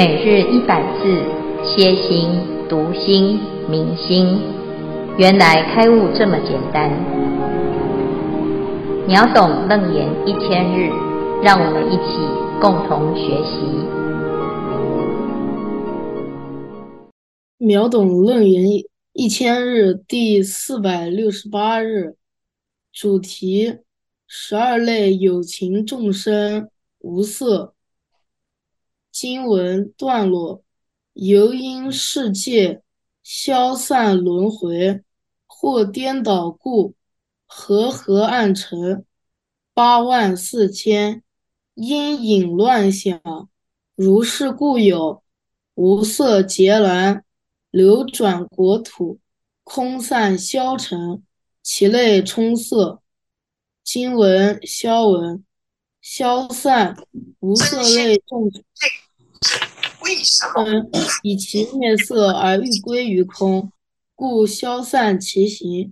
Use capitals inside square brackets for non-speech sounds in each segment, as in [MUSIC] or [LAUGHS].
每日一百字，歇心、读心、明心，原来开悟这么简单。秒懂楞严一千日，让我们一起共同学习。秒懂楞严一千日第四百六十八日，主题：十二类有情众生无色。经文段落：由因世界消散轮回，或颠倒故，和合暗成八万四千，因引乱想。如是故有无色劫难，流转国土，空散消沉，其类充塞。经文消文。消散无色类众 [LAUGHS] 生，以其灭色而欲归于空，故消散其形；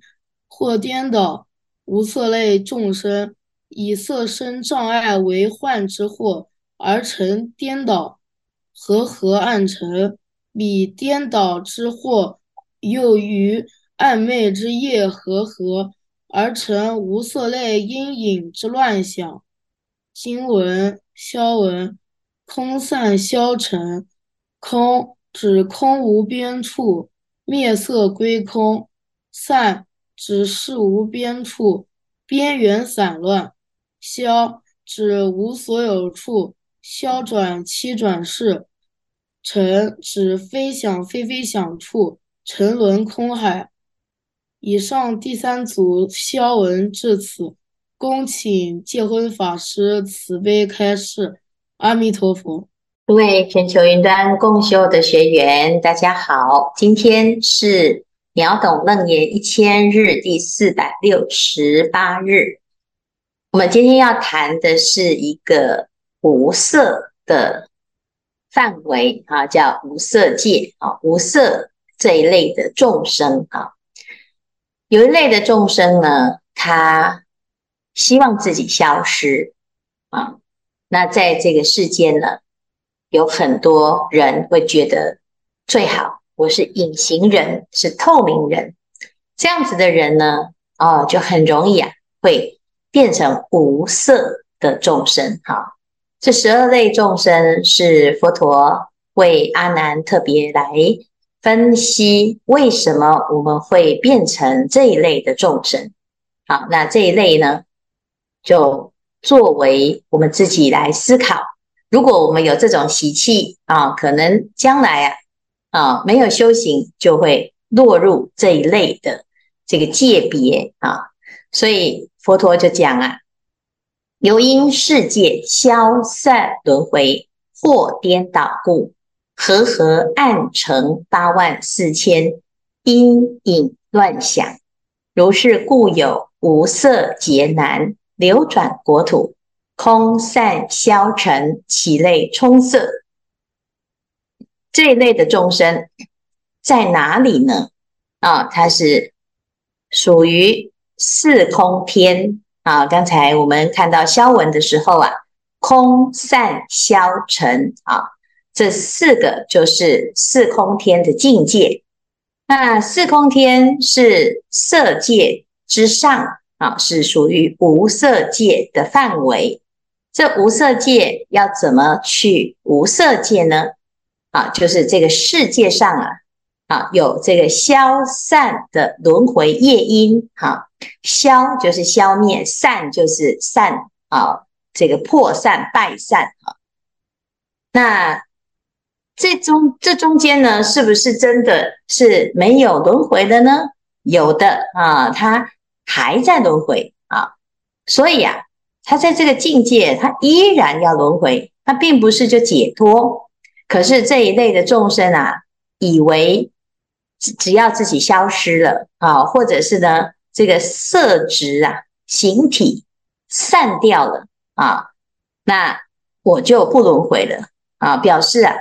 或颠倒无色类众生，以色身障碍为幻之惑，而成颠倒，和合暗成。彼颠倒之惑，又于暗昧之夜和合，而成无色类阴影之乱想。经文消文，空散消沉，空指空无边处，灭色归空；散指事无边处，边缘散乱；消指无所有处，消转七转世；沉指非想非非想处，沉沦空海。以上第三组消文至此。恭请戒辉法师慈悲开示，阿弥陀佛。各位全球云端共修的学员，大家好，今天是秒懂楞严一千日第四百六十八日。我们今天要谈的是一个无色的范围啊，叫无色界啊，无色这一类的众生啊，有一类的众生呢，他。希望自己消失啊！那在这个世间呢，有很多人会觉得最好我是隐形人，是透明人。这样子的人呢，哦，就很容易啊，会变成无色的众生。哈，这十二类众生是佛陀为阿难特别来分析，为什么我们会变成这一类的众生。好，那这一类呢？就作为我们自己来思考，如果我们有这种习气啊，可能将来啊啊没有修行，就会落入这一类的这个界别啊。所以佛陀就讲啊，由因世界消散轮回，或颠倒故，和合暗成八万四千，因引乱想。如是故有无色劫难。流转国土，空散消沉，其类充塞。这一类的众生在哪里呢？啊，它是属于四空天啊。刚才我们看到消文的时候啊，空散消沉啊，这四个就是四空天的境界。那四空天是色界之上。啊，是属于无色界的范围。这无色界要怎么去无色界呢？啊，就是这个世界上啊，啊有这个消散的轮回业因。哈、啊，消就是消灭，散就是散啊，这个破散败散。啊，那这中这中间呢，是不是真的是没有轮回的呢？有的啊，它。还在轮回啊，所以啊，他在这个境界，他依然要轮回，他并不是就解脱。可是这一类的众生啊，以为只只要自己消失了啊，或者是呢，这个色质啊、形体散掉了啊，那我就不轮回了啊，表示啊，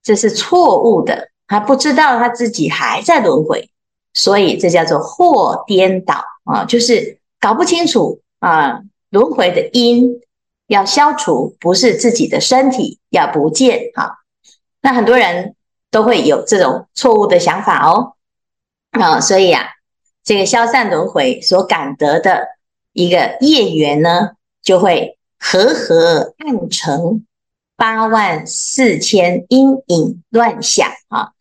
这是错误的，他不知道他自己还在轮回，所以这叫做惑颠倒。啊，就是搞不清楚啊，轮回的因要消除，不是自己的身体要不见啊。那很多人都会有这种错误的想法哦，啊，所以啊，这个消散轮回所感得的一个业缘呢，就会和合暗成八万四千阴影乱想啊，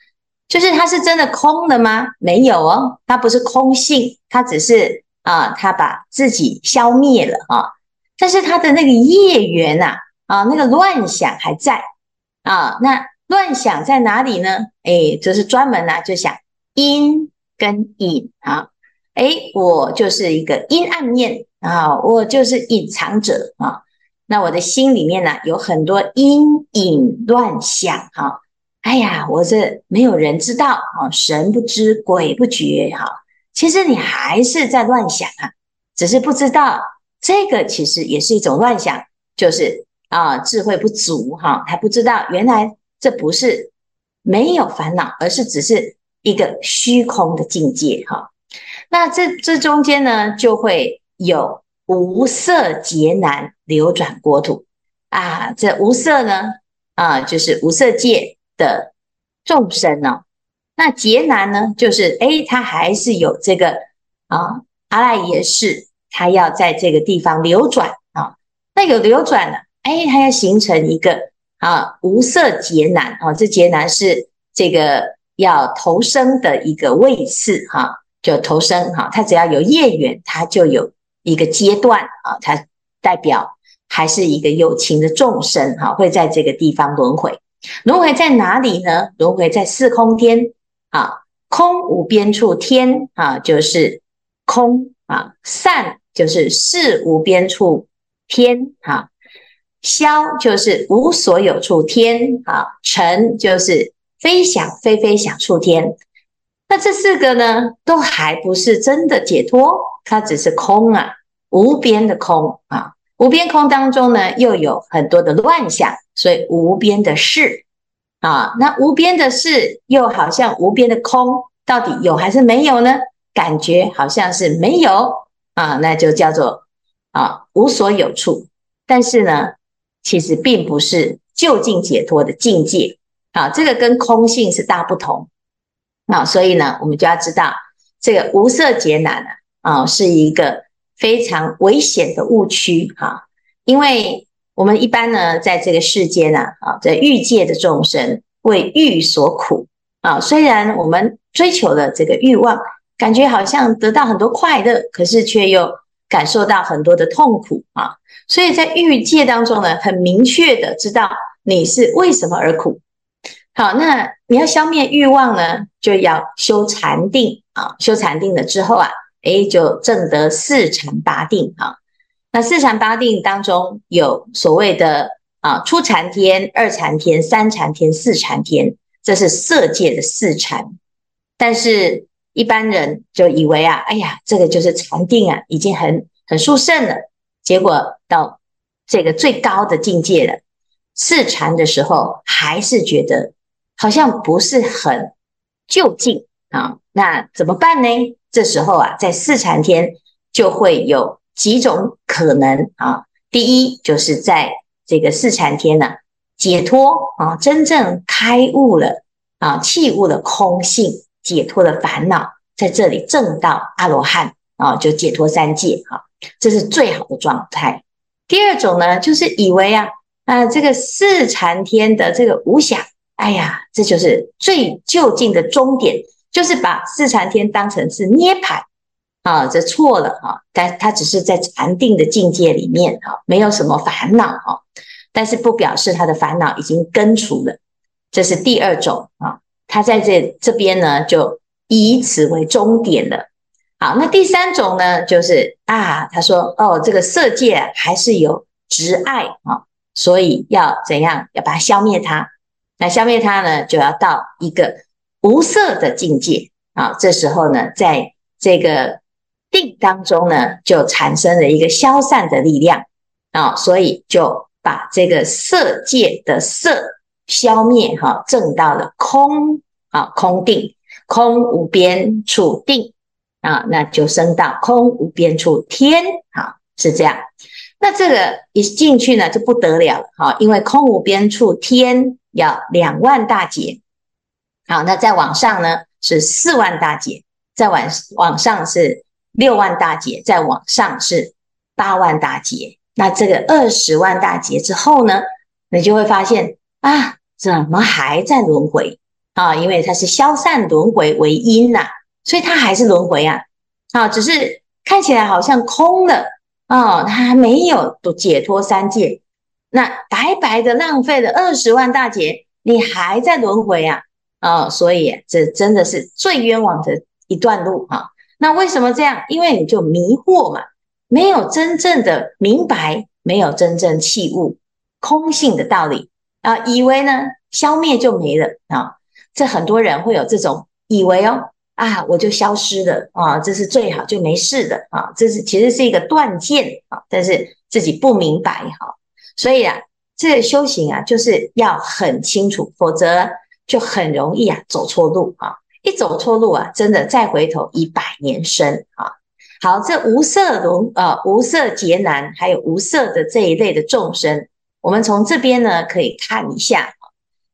就是它是真的空的吗？没有哦，它不是空性，它只是啊，它把自己消灭了啊，但是它的那个业缘呐，啊，那个乱想还在啊，那。乱想在哪里呢？哎，就是专门呢、啊，就想阴跟影啊。哎，我就是一个阴暗面啊，我就是隐藏者啊。那我的心里面呢、有很多阴影乱想哈、啊。哎呀，我这没有人知道啊，神不知鬼不觉哈、其实你还是在乱想啊，只是不知道这个其实也是一种乱想，就是啊，智慧不足哈、啊，还不知道原来。这不是没有烦恼，而是只是一个虚空的境界哈。那这这中间呢，就会有无色劫难流转国土啊。这无色呢，啊，就是无色界的众生呢。那劫难呢，就是诶，他还是有这个啊，阿赖耶识，他要在这个地方流转啊。那有流转了，诶，他要形成一个。啊，无色劫难啊，这劫难是这个要投生的一个位次哈、就投生哈，它只要有业缘，它就有一个阶段啊，它代表还是一个有情的众生哈、会在这个地方轮回。轮回在哪里呢？轮回在四空天啊，空无边处天啊，就是空啊，散就是事无边处天啊。消就是无所有处天啊，成就是非想非非想处天。那这四个呢，都还不是真的解脱，它只是空啊，无边的空啊。无边空当中呢，又有很多的乱想，所以无边的事啊。那无边的事又好像无边的空，到底有还是没有呢？感觉好像是没有啊，那就叫做啊无所有处。但是呢，其实并不是究竟解脱的境界啊，这个跟空性是大不同啊，所以呢，我们就要知道这个无色劫难啊，是一个非常危险的误区哈，因为我们一般呢，在这个世间呢啊，在欲界的众生为欲所苦啊，虽然我们追求了这个欲望，感觉好像得到很多快乐，可是却又感受到很多的痛苦啊。所以在欲界当中呢，很明确的知道你是为什么而苦。好，那你要消灭欲望呢，就要修禅定啊。修禅定了之后啊，诶，就证得四禅八定啊。那四禅八定当中有所谓的啊，初禅天、二禅天、三禅天、四禅天，这是色界的四禅。但是一般人就以为啊，哎呀，这个就是禅定啊，已经很很殊胜了。结果到这个最高的境界了，四禅的时候，还是觉得好像不是很就近啊。那怎么办呢？这时候啊，在四禅天就会有几种可能啊。第一，就是在这个四禅天呢，解脱啊，真正开悟了啊，弃悟了空性，解脱了烦恼，在这里证到阿罗汉啊，就解脱三界啊。这是最好的状态。第二种呢，就是以为啊，啊，这个四禅天的这个无想，哎呀，这就是最究竟的终点，就是把四禅天当成是涅槃啊，这错了啊。但它只是在禅定的境界里面啊，没有什么烦恼啊，但是不表示他的烦恼已经根除了。这是第二种啊，他在这这边呢，就以此为终点了。好，那第三种呢，就是啊，他说哦，这个色界还是有执爱啊，所以要怎样？要把它消灭它。那消灭它呢，就要到一个无色的境界啊。这时候呢，在这个定当中呢，就产生了一个消散的力量啊，所以就把这个色界的色消灭哈，证到了空啊，空定，空无边处定。啊，那就升到空无边处天，好，是这样。那这个一进去呢，就不得了了，哈，因为空无边处天要两万大劫。好，那再往上呢是四万大劫，再往往上是六万大劫，再往上是八万大劫。那这个二十万大劫之后呢，你就会发现啊，怎么还在轮回啊？因为它是消散轮回为因呐、所以它还是轮回啊。啊，只是看起来好像空了啊，它还没有解脱三界，那白白的浪费了二十万大劫，你还在轮回啊？啊，所以这真的是最冤枉的一段路啊。那为什么这样？因为你就迷惑嘛。没有真正的明白，没有真正契悟空性的道理啊，以为呢消灭就没了啊，这很多人会有这种以为哦啊，我就消失了啊，这是最好就没事的啊，这是其实是一个断见啊，但是自己不明白哈，所以啊，这个修行啊就是要很清楚，否则就很容易啊走错路啊，一走错路啊，真的再回头已百年身啊。好，这无色轮呃无色劫难，还有无色的这一类的众生，我们从这边呢可以看一下，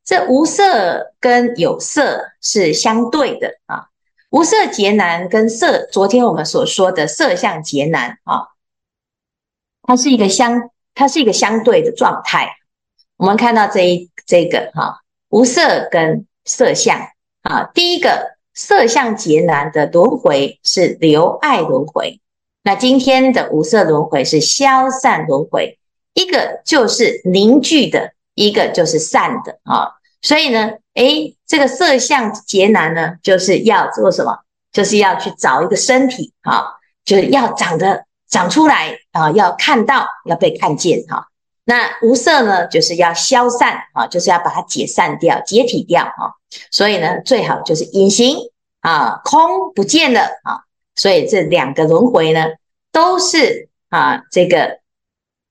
这无色跟有色是相对的啊。无色劫难跟色，昨天我们所说的色相劫难啊，它是一个相，它是一个相对的状态。我们看到这一这个哈、无色跟色相啊，第一个。色相劫难的轮回是留爱轮回，那今天的无色轮回是消散轮回，一个就是凝聚的，一个就是散的啊。所以呢，诶，这个色相劫难呢，就是要做什么？就是要去找一个身体啊，就是要长得长出来啊，要看到，要被看见哈。那无色呢，就是要消散啊，就是要把它解散掉、解体掉啊。所以呢，最好就是隐形啊，空不见了啊。所以这两个轮回呢，都是啊，这个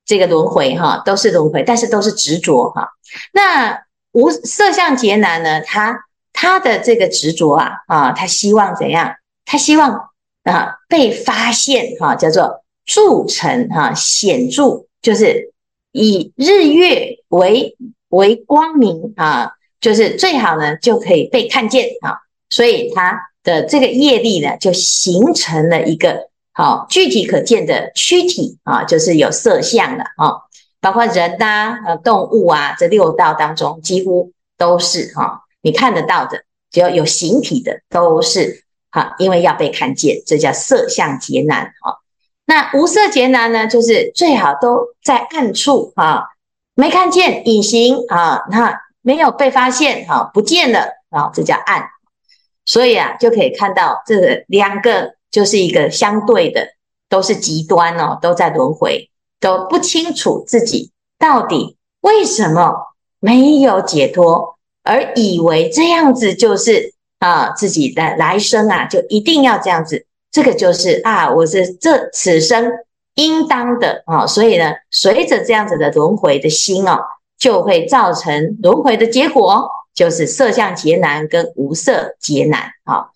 这个轮回哈，都是轮回，但是都是执着哈。那无色相劫难呢，他他的这个执着啊啊，他希望怎样？他希望啊被发现哈，叫做铸成哈，显著就是。以日月为为光明啊，就是最好呢，就可以被看见啊。所以它的这个业力呢，就形成了一个好具体可见的躯体啊，就是有色相的啊，包括人呐、啊、呃动物啊，这六道当中几乎都是哈，你看得到的，只要有形体的都是哈，因为要被看见，这叫色相劫难啊。那无色劫难呢，就是最好都在暗处啊，没看见隐形啊，那没有被发现啊，不见了啊，这叫暗。所以啊，就可以看到这两个就是一个相对的，都是极端哦，都在轮回，都不清楚自己到底为什么没有解脱，而以为这样子就是啊自己的来生啊，就一定要这样子。这个就是啊，我是这此生应当的啊，所以呢，随着这样子的轮回的心哦，就会造成轮回的结果，就是色相劫难跟无色劫难啊。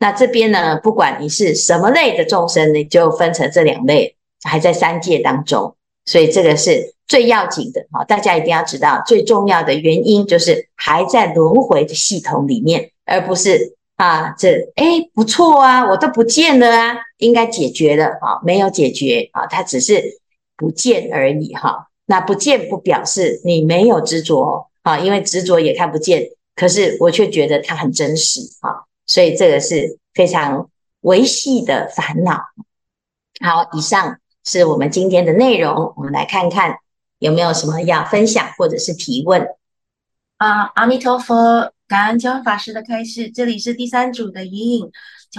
那这边呢，不管你是什么类的众生，你就分成这两类，还在三界当中，所以这个是最要紧的啊。大家一定要知道，最重要的原因就是还在轮回的系统里面，而不是。啊，这哎不错啊，我都不见了啊，应该解决了啊，没有解决啊，它只是不见而已哈。那不见不表示你没有执着啊，因为执着也看不见，可是我却觉得它很真实啊，所以这个是非常维系的烦恼。好，以上是我们今天的内容，我们来看看有没有什么要分享或者是提问啊，阿弥陀佛。感恩教法师的开示，这里是第三组的莹莹。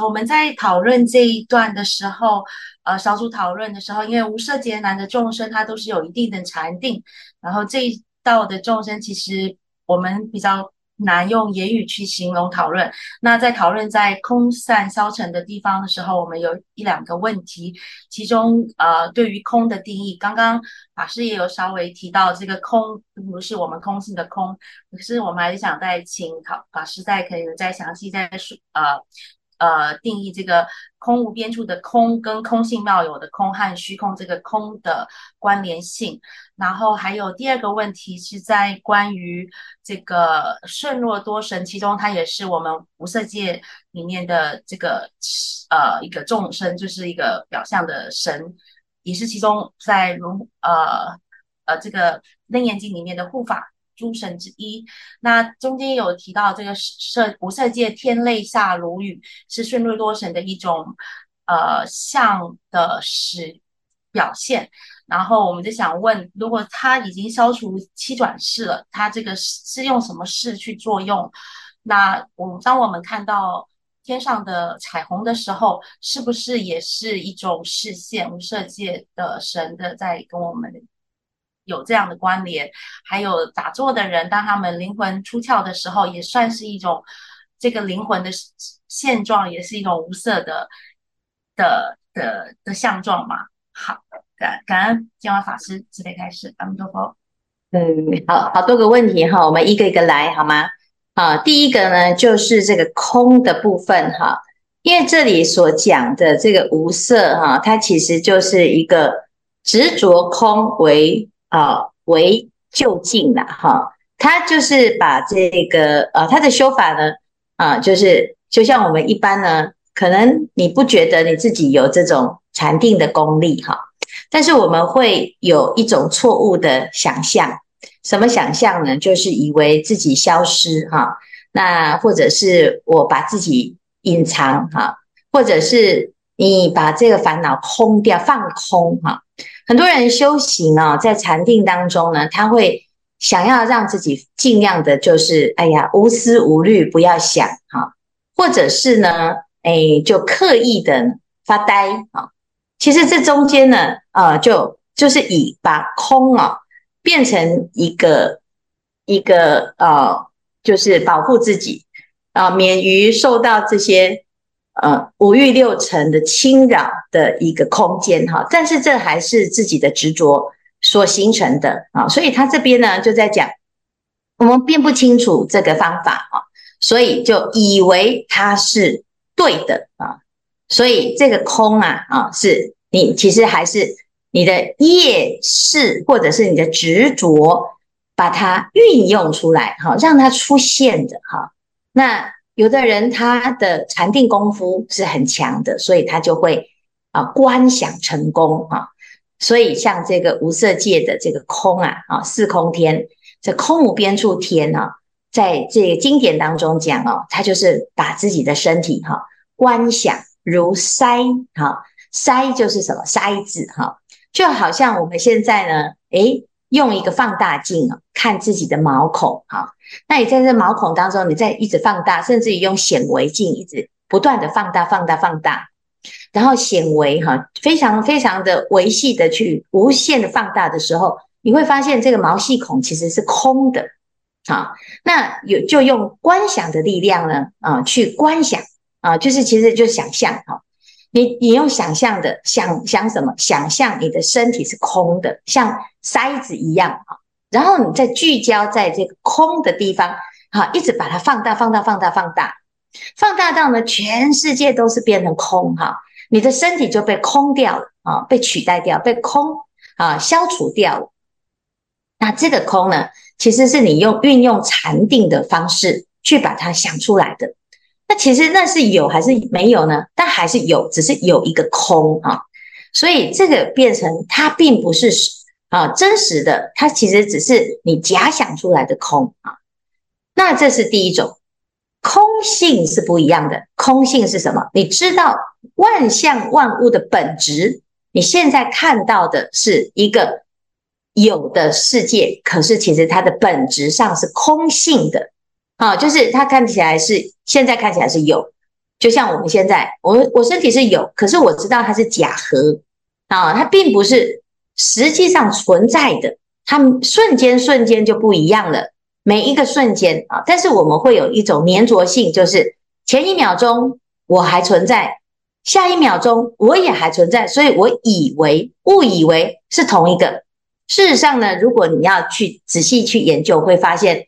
我们在讨论这一段的时候，呃，小组讨论的时候，因为无色劫难的众生，他都是有一定的禅定，然后这一道的众生，其实我们比较。难用言语去形容讨论。那在讨论在空散消沉的地方的时候，我们有一两个问题。其中，呃，对于空的定义，刚刚法师也有稍微提到，这个空不是我们空性的空。可是，我们还是想再请法法师再可以再详细再说，呃，呃定义这个空无边处的空跟空性妙有的空和虚空这个空的关联性。然后还有第二个问题是在关于这个顺若多神，其中它也是我们无色界里面的这个呃一个众生，就是一个表象的神，也是其中在如呃呃这个楞严经里面的护法诸神之一。那中间有提到这个色无色界天类下如雨，是顺若多神的一种呃像的使表现。然后我们就想问，如果他已经消除七转世了，他这个是是用什么识去作用？那我当我们看到天上的彩虹的时候，是不是也是一种视线？无色界的神的在跟我们有这样的关联？还有打坐的人，当他们灵魂出窍的时候，也算是一种这个灵魂的现状，也是一种无色的的的的相状嘛？好。感感恩金华法师慈悲开示，阿弥陀佛。嗯，好好多个问题哈，我们一个一个来好吗？啊，第一个呢，就是这个空的部分哈，因为这里所讲的这个无色哈，它其实就是一个执着空为啊为就近了哈，它就是把这个呃，它的修法呢啊，就是就像我们一般呢，可能你不觉得你自己有这种禅定的功力哈。但是我们会有一种错误的想象，什么想象呢？就是以为自己消失哈，那或者是我把自己隐藏哈，或者是你把这个烦恼空掉，放空哈。很多人修行啊，在禅定当中呢，他会想要让自己尽量的，就是哎呀无思无虑，不要想哈，或者是呢，哎就刻意的发呆啊。其实这中间呢，呃，就就是以把空啊变成一个一个呃，就是保护自己啊，免于受到这些呃五欲六尘的侵扰的一个空间哈。但是这还是自己的执着所形成的啊，所以他这边呢就在讲，我们并不清楚这个方法啊，所以就以为它是对的啊。所以这个空啊啊，是你其实还是你的业识或者是你的执着，把它运用出来哈，让它出现的哈。那有的人他的禅定功夫是很强的，所以他就会啊观想成功啊。所以像这个无色界的这个空啊啊四空天，这空无边处天啊，在这个经典当中讲哦，他就是把自己的身体哈观想。如筛哈，筛就是什么筛子哈，就好像我们现在呢，诶，用一个放大镜啊，看自己的毛孔哈。那你在这毛孔当中，你在一直放大，甚至于用显微镜一直不断的放大、放大、放大，然后显微哈，非常非常的微细的去无限的放大的时候，你会发现这个毛细孔其实是空的。好，那有就用观想的力量呢，啊，去观想。啊，就是其实就想象哈，你你用想象的想想什么？想象你的身体是空的，像筛子一样啊。然后你再聚焦在这个空的地方，哈，一直把它放大、放大、放大、放大，放大到呢全世界都是变成空哈，你的身体就被空掉了啊，被取代掉，被空啊消除掉了。那这个空呢，其实是你用运用禅定的方式去把它想出来的。那其实那是有还是没有呢？但还是有，只是有一个空啊，所以这个变成它并不是啊真实的，它其实只是你假想出来的空啊。那这是第一种，空性是不一样的。空性是什么？你知道万象万物的本质，你现在看到的是一个有的世界，可是其实它的本质上是空性的。啊，就是它看起来是现在看起来是有，就像我们现在，我我身体是有，可是我知道它是假合啊，它并不是实际上存在的，它瞬间瞬间就不一样了，每一个瞬间啊，但是我们会有一种粘着性，就是前一秒钟我还存在，下一秒钟我也还存在，所以我以为误以为是同一个，事实上呢，如果你要去仔细去研究，会发现。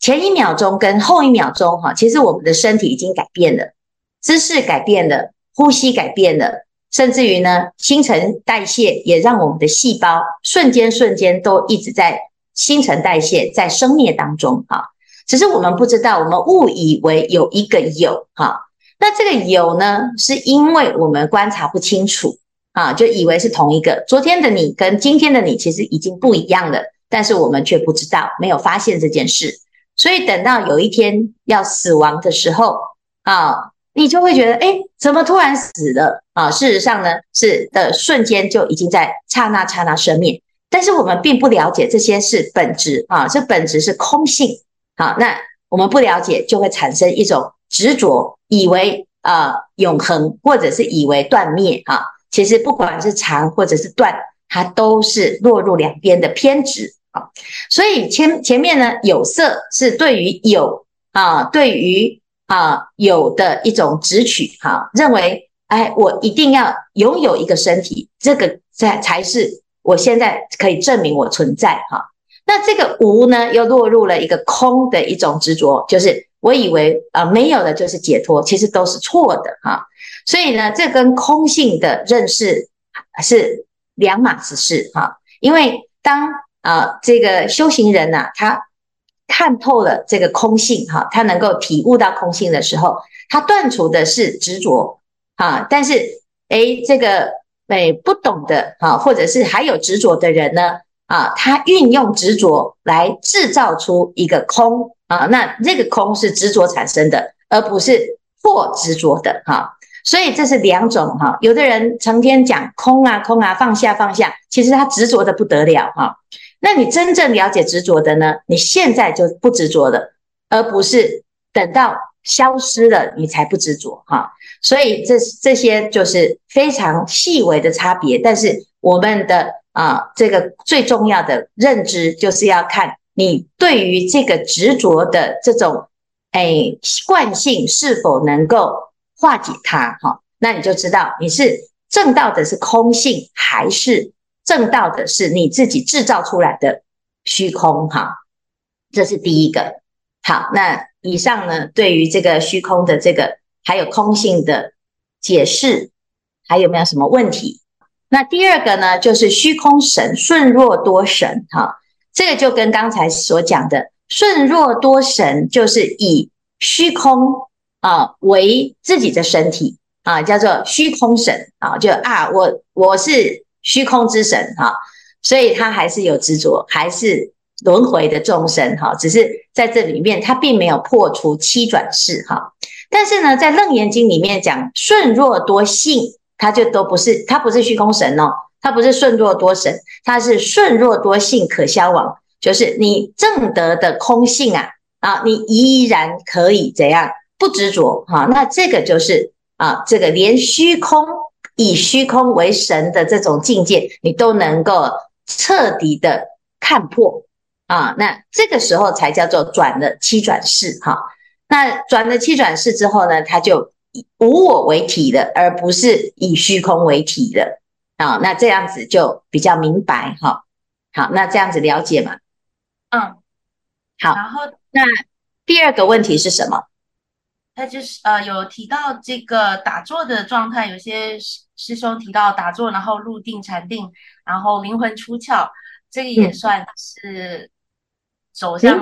前一秒钟跟后一秒钟，哈，其实我们的身体已经改变了，姿势改变了，呼吸改变了，甚至于呢，新陈代谢也让我们的细胞瞬间瞬间都一直在新陈代谢，在生灭当中哈。只是我们不知道，我们误以为有一个有哈。那这个有呢，是因为我们观察不清楚啊，就以为是同一个。昨天的你跟今天的你其实已经不一样了，但是我们却不知道，没有发现这件事。所以等到有一天要死亡的时候啊，你就会觉得，哎，怎么突然死了啊？事实上呢，是的瞬间就已经在刹那刹那生灭。但是我们并不了解这些是本质啊，这本质是空性。好，那我们不了解，就会产生一种执着。以为啊、永恒，或者是以为断灭啊，其实不管是长或者是断，它都是落入两边的偏执啊。所以前前面呢，有色是对于有啊，对于啊有的一种执取哈，认为哎，我一定要拥有一个身体，这个才才是我现在可以证明我存在哈。那这个无呢，又落入了一个空的一种执着，就是。我以为啊、没有的就是解脱，其实都是错的哈。所以呢，这跟空性的认识是两码子事哈。因为当啊、这个修行人呐、他看透了这个空性哈，他能够体悟到空性的时候，他断除的是执着啊。但是诶，这个诶不懂的哈，或者是还有执着的人呢啊，他运用执着来制造出一个空。啊，那这个空是执着产生的，而不是破执着的哈。所以这是两种哈。有的人成天讲空啊空啊，放下放下，其实他执着的不得了哈。那你真正了解执着的呢？你现在就不执着了，而不是等到消失了你才不执着哈。所以这这些就是非常细微的差别。但是我们的啊，这个最重要的认知就是要看。你对于这个执着的这种诶惯性是否能够化解它？哈，那你就知道你是证到的是空性，还是证到的是你自己制造出来的虚空？哈，这是第一个。好，那以上呢，对于这个虚空的这个还有空性的解释，还有没有什么问题？那第二个呢，就是虚空神顺若多神，哈。这个就跟刚才所讲的顺若多神，就是以虚空啊为自己的身体啊，叫做虚空神啊，就啊我我是虚空之神哈，所以他还是有执着，还是轮回的众生哈，只是在这里面他并没有破除七转世哈，但是呢，在楞严经里面讲顺若多性，他就都不是，他不是虚空神哦。他不是顺若多神，他是顺若多性可消亡，就是你正得的空性啊啊，你依然可以怎样不执着哈？那这个就是啊，这个连虚空以虚空为神的这种境界，你都能够彻底的看破啊。那这个时候才叫做转了七转世哈。那转了七转世之后呢，他就以无我为体了，而不是以虚空为体了。好，那这样子就比较明白哈。好，那这样子了解吗？嗯，好。然后那第二个问题是什么？他就是呃有提到这个打坐的状态，有些师师兄提到打坐，然后入定禅定，然后灵魂出窍，这个也算是走向。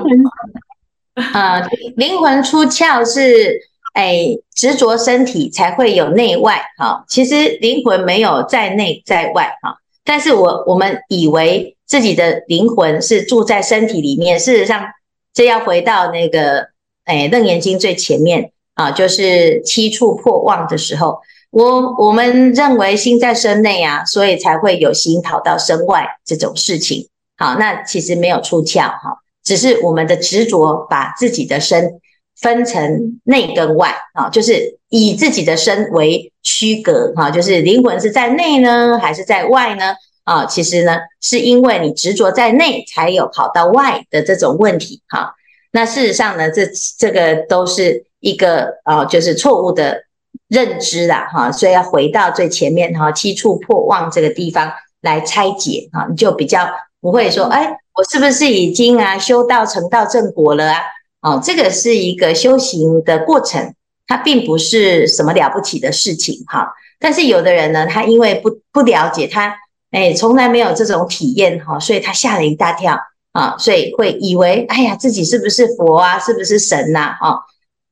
啊、[LAUGHS] 呃，灵魂出窍是。哎，执着身体才会有内外哈。其实灵魂没有在内在外哈，但是我我们以为自己的灵魂是住在身体里面。事实上，这要回到那个哎《楞严经》最前面啊，就是七处破妄的时候，我我们认为心在身内啊，所以才会有心跑到身外这种事情。好，那其实没有出窍哈，只是我们的执着把自己的身。分成内跟外啊，就是以自己的身为区隔哈，就是灵魂是在内呢，还是在外呢？啊，其实呢，是因为你执着在内，才有跑到外的这种问题哈。那事实上呢，这这个都是一个啊，就是错误的认知啦哈。所以要回到最前面哈，七处破妄这个地方来拆解啊，你就比较不会说，哎，我是不是已经啊修道成道正果了啊？哦，这个是一个修行的过程它并不是什么了不起的事情哈。但是有的人呢，他因为不不了解他，哎，从来没有这种体验哈，所以他吓了一大跳啊，所以会以为，哎呀，自己是不是佛啊，是不是神呐？哦，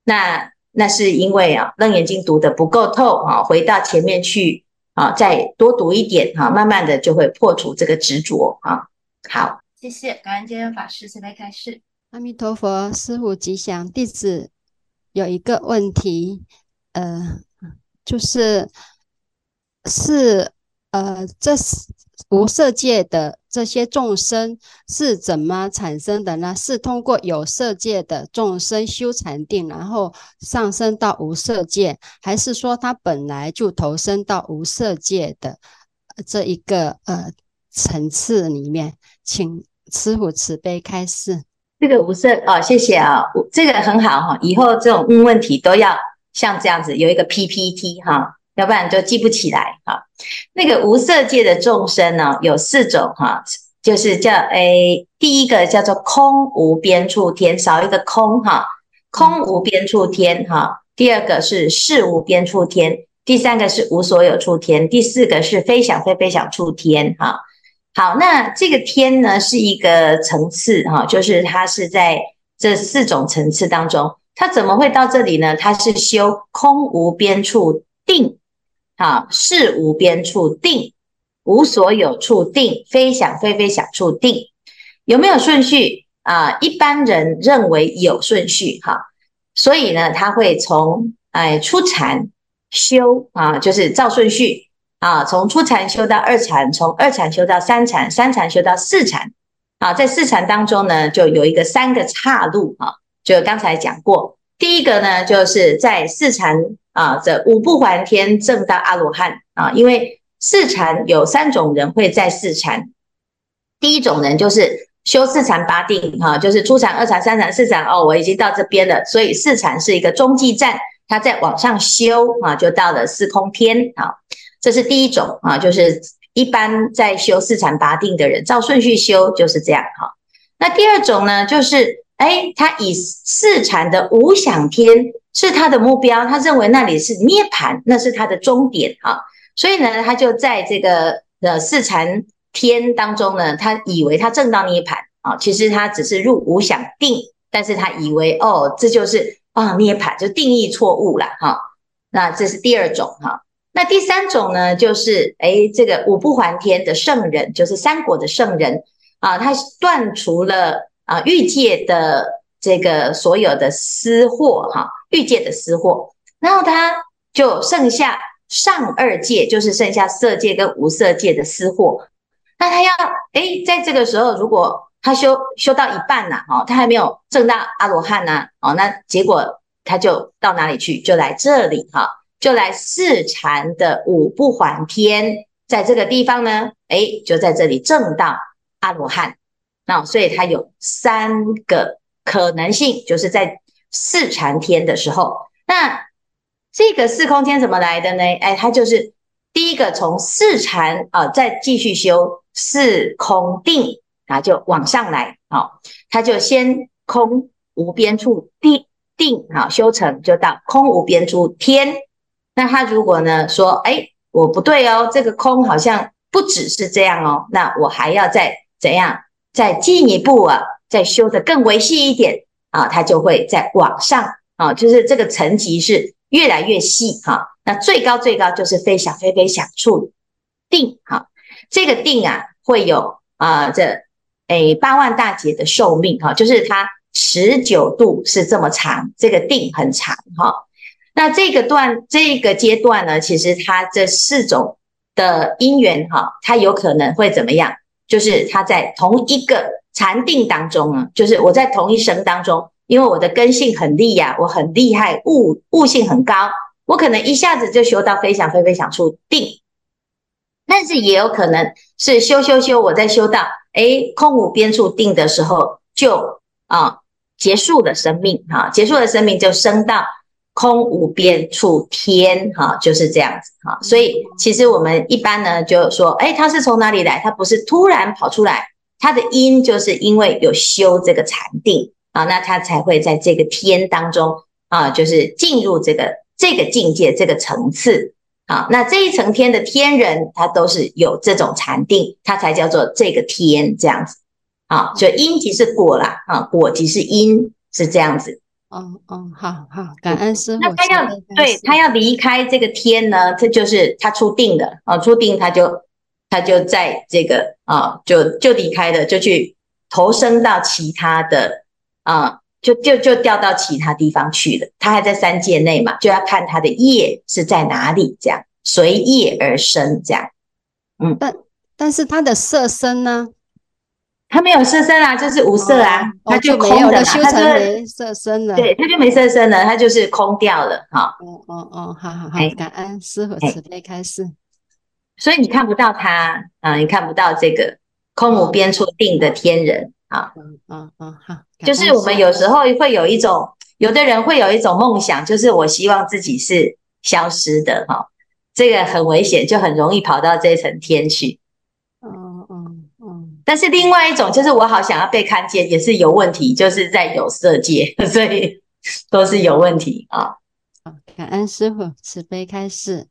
那那是因为啊，《楞严经》读得不够透啊，回到前面去啊，再多读一点啊，慢慢的就会破除这个执着啊。好，谢谢，感恩今天法师慈悲开示。阿弥陀佛，师傅吉祥，弟子有一个问题，呃，就是。是呃，这是无色界的这些众生是怎么产生的呢？是通过有色界的众生修禅定，然后上升到无色界，还是说他本来就投身到无色界的这一个呃层次里面？请师父慈悲开示。这个无色哦，谢谢啊，这个很好哈，以后这种问问题都要像这样子有一个 PPT 哈。要不然就记不起来哈。那个无色界的众生呢，有四种哈，就是叫诶，第一个叫做空无边处天，少一个空哈，空无边处天哈。第二个是识无边处天，第三个是无所有处天，第四个是非想非非想处天哈。好，那这个天呢是一个层次哈，就是它是在这四种层次当中，它怎么会到这里呢？它是修空无边处定。好，是无边处定，无所有处定，非想非非想处定，有没有顺序？啊？一般人认为有顺序哈，所以呢，他会从哎初禅修啊，就是照顺序。啊，从初禅修到二禅，从二禅修到三禅，三禅修到四禅。啊，在四禅当中呢，就有一个三个岔路啊，就刚才讲过，第一个呢，就是在四禅。啊，这五不还天正到阿罗汉啊，因为四禅有三种人会在四禅，第一种人就是修四禅八定哈，就是初禅、二禅、三禅、四禅哦，我已经到这边了，所以四禅是一个中继站，他在往上修啊，就到了四空天啊，这是第一种啊，就是一般在修四禅八定的人，照顺序修就是这样哈。那第二种呢，就是哎，他以四禅的无想天。是他的目标，他认为那里是涅槃，那是他的终点啊，所以呢，他就在这个呃四禅天当中呢，他以为他正到涅槃啊，其实他只是入无想定，但是他以为哦，这就是啊涅槃，就定义错误了哈。那这是第二种哈，那第三种呢，就是诶这个五不还天的圣人，就是三国的圣人啊，他断除了啊欲界的。这个所有的私货哈，欲界的私货，然后他就剩下上二界，就是剩下色界跟无色界的私货。那他要哎，在这个时候，如果他修修到一半呐，哦，他还没有证到阿罗汉呐，哦，那结果他就到哪里去？就来这里哈，就来四禅的五不还天，在这个地方呢，哎，就在这里证到阿罗汉。那所以它有三个。可能性就是在四禅天的时候，那这个四空天怎么来的呢？哎，它就是第一个从四禅啊，再继续修四空定啊，就往上来啊，他就先空无边处定定啊，修成就到空无边处天。那他如果呢说，哎，我不对哦，这个空好像不只是这样哦，那我还要再怎样，再进一步啊。再修得更维细一点啊，它就会再往上啊，就是这个层级是越来越细哈、那最高最高就是非想非非想处定哈、这个定啊会有啊这诶八万大劫的寿命哈、就是它持久度是这么长，这个定很长哈、那这个段这个阶段呢，其实它这四种的因缘哈、啊，它有可能会怎么样？就是它在同一个。禅定当中啊，就是我在同一生当中，因为我的根性很利呀、我很厉害，悟悟性很高，我可能一下子就修到非想非非想处定，但是也有可能是修修修，我在修到诶空无边处定的时候就啊结束了生命哈、啊，结束了生命就升到空无边处天哈、就是这样子哈、所以其实我们一般呢就说，诶他是从哪里来？他不是突然跑出来。他的因就是因为有修这个禅定啊，那他才会在这个天当中啊，就是进入这个这个境界这个层次啊。那这一层天的天人，他都是有这种禅定，他才叫做这个天这样子啊。就因即是果啦，啊，果即是因，是这样子。哦哦，好好，感恩师父。那他要对他要离开这个天呢，这就是他出定的啊，出定他就他就在这个啊，就就离开了，就去投生到其他的啊。就就就掉到其他地方去了，他还在三界内嘛，就要看他的业是在哪里，这样随业而生，这样。嗯，但但是他的色身呢？他没有色身啊，就是无色啊，哦、他就空的嘛，他就没色身了，对，他就没色身了，他就是空掉了，哈。哦哦哦，好好好，感恩师和慈悲开示。所以你看不到他啊，你看不到这个空无边处定的天人。啊，嗯嗯嗯，好，就是我们有时候会有一种，有的人会有一种梦想，就是我希望自己是消失的哈，这个很危险，就很容易跑到这层天去。但是另外一种就是我好想要被看见，也是有问题，就是在有色界，[LAUGHS] 所以都是有问题啊。好，感恩师傅慈悲开示。